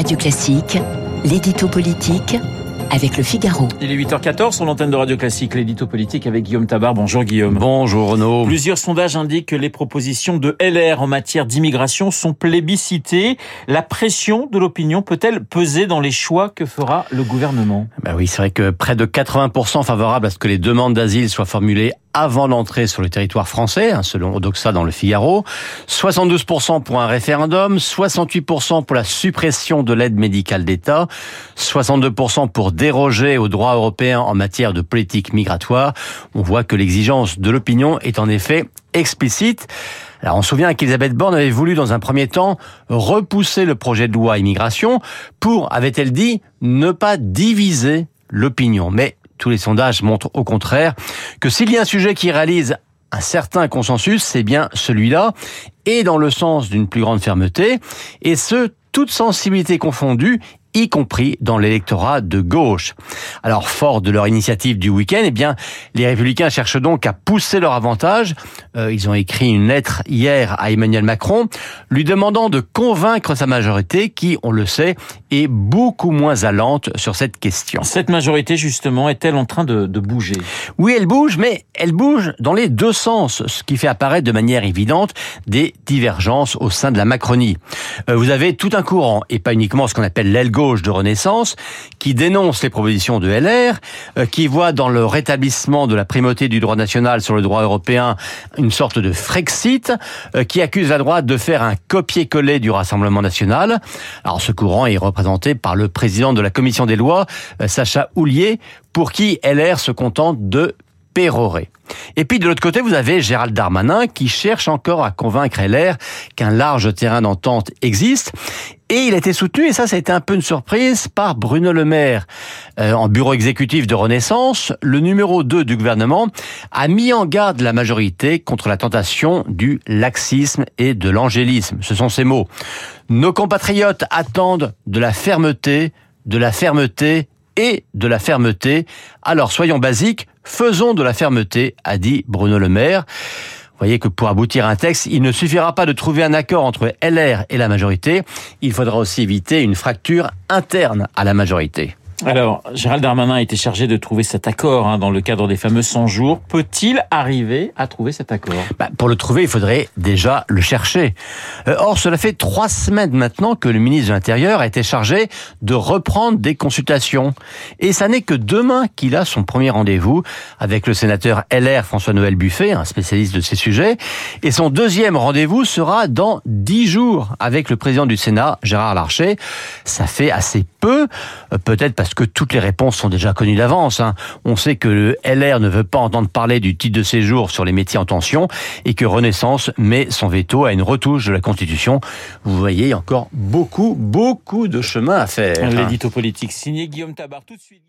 Radio Classique, l'édito politique avec le Figaro. Il est 8h14 sur l'antenne de Radio Classique, l'édito politique avec Guillaume Tabar. Bonjour Guillaume. Bonjour Renaud. Plusieurs sondages indiquent que les propositions de LR en matière d'immigration sont plébiscitées. La pression de l'opinion peut-elle peser dans les choix que fera le gouvernement? Bah oui, c'est vrai que près de 80% favorables à ce que les demandes d'asile soient formulées avant l'entrée sur le territoire français, hein, selon Odoxa dans le Figaro, 72% pour un référendum, 68% pour la suppression de l'aide médicale d'État, 62% pour déroger aux droits européens en matière de politique migratoire. On voit que l'exigence de l'opinion est en effet explicite. Alors on se souvient qu'Elisabeth Borne avait voulu dans un premier temps repousser le projet de loi immigration pour, avait-elle dit, ne pas diviser l'opinion. Mais tous les sondages montrent au contraire que s'il y a un sujet qui réalise un certain consensus, c'est bien celui-là, et dans le sens d'une plus grande fermeté, et ce, toute sensibilité confondue, y compris dans l'électorat de gauche. Alors, fort de leur initiative du week-end, eh bien, les Républicains cherchent donc à pousser leur avantage. Euh, ils ont écrit une lettre hier à Emmanuel Macron, lui demandant de convaincre sa majorité, qui, on le sait, est beaucoup moins allante sur cette question. Cette majorité, justement, est-elle en train de, de bouger? Oui, elle bouge, mais elle bouge dans les deux sens, ce qui fait apparaître de manière évidente des divergences au sein de la Macronie. Euh, vous avez tout un courant, et pas uniquement ce qu'on appelle l'aile gauche de Renaissance, qui dénonce les propositions de LR, euh, qui voit dans le rétablissement de la primauté du droit national sur le droit européen une sorte de Frexit, euh, qui accuse la droite de faire un copier-coller du Rassemblement national. Alors ce courant est représenté par le président de la commission des lois, Sacha Houlier, pour qui LR se contente de Et puis de l'autre côté, vous avez Gérald Darmanin qui cherche encore à convaincre LR qu'un large terrain d'entente existe. Et il a été soutenu, et ça, ça a été un peu une surprise, par Bruno Le Maire. Euh, en bureau exécutif de Renaissance, le numéro 2 du gouvernement a mis en garde la majorité contre la tentation du laxisme et de l'angélisme. Ce sont ces mots. Nos compatriotes attendent de la fermeté, de la fermeté et de la fermeté. Alors soyons basiques, faisons de la fermeté, a dit Bruno Le Maire. Vous voyez que pour aboutir à un texte, il ne suffira pas de trouver un accord entre LR et la majorité, il faudra aussi éviter une fracture interne à la majorité. Alors, Gérald Darmanin a été chargé de trouver cet accord hein, dans le cadre des fameux 100 jours. Peut-il arriver à trouver cet accord? Bah, Pour le trouver, il faudrait déjà le chercher. Euh, or, cela fait trois semaines maintenant que le ministre de l'Intérieur a été chargé de reprendre des consultations. Et ça n'est que demain qu'il a son premier rendez-vous avec le sénateur LR François-Noël Buffet, un spécialiste de ces sujets. Et son deuxième rendez-vous sera dans dix jours avec le président du Sénat, Gérard Larcher. Ça fait assez peu, euh, peut-être parce que toutes les réponses sont déjà connues d'avance. Hein. On sait que le LR ne veut pas entendre parler du titre de séjour sur les métiers en tension et que Renaissance met son veto à une retouche de la Constitution. Vous voyez, il y a encore beaucoup, beaucoup de chemin à faire. L'édito politique signé Guillaume Tabar tout de suite.